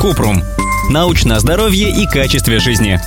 Купрум. Научное здоровье и качестве жизни.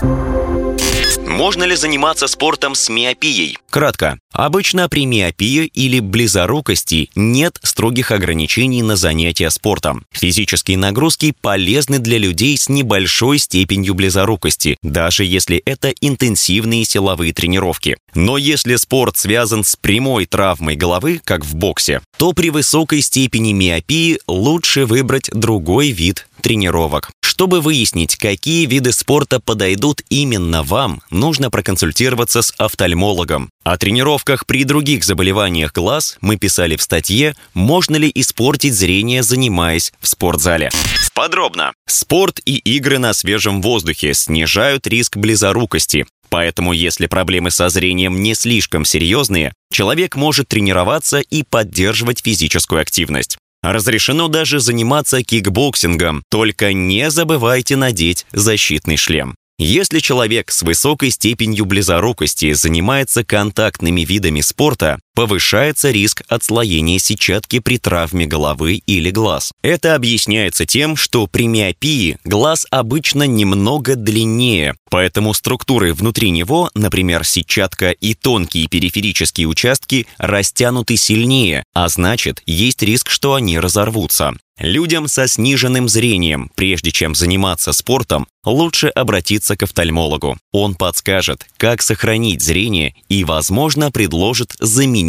Можно ли заниматься спортом с миопией? Кратко. Обычно при миопии или близорукости нет строгих ограничений на занятия спортом. Физические нагрузки полезны для людей с небольшой степенью близорукости, даже если это интенсивные силовые тренировки. Но если спорт связан с прямой травмой головы, как в боксе, то при высокой степени миопии лучше выбрать другой вид тренировок. Чтобы выяснить, какие виды спорта подойдут именно вам, нужно проконсультироваться с офтальмологом. О тренировках при других заболеваниях глаз мы писали в статье «Можно ли испортить зрение, занимаясь в спортзале?». Подробно. Спорт и игры на свежем воздухе снижают риск близорукости. Поэтому, если проблемы со зрением не слишком серьезные, человек может тренироваться и поддерживать физическую активность. Разрешено даже заниматься кикбоксингом, только не забывайте надеть защитный шлем. Если человек с высокой степенью близорукости занимается контактными видами спорта, повышается риск отслоения сетчатки при травме головы или глаз. Это объясняется тем, что при миопии глаз обычно немного длиннее, поэтому структуры внутри него, например, сетчатка и тонкие периферические участки, растянуты сильнее, а значит, есть риск, что они разорвутся. Людям со сниженным зрением, прежде чем заниматься спортом, лучше обратиться к офтальмологу. Он подскажет, как сохранить зрение и, возможно, предложит заменить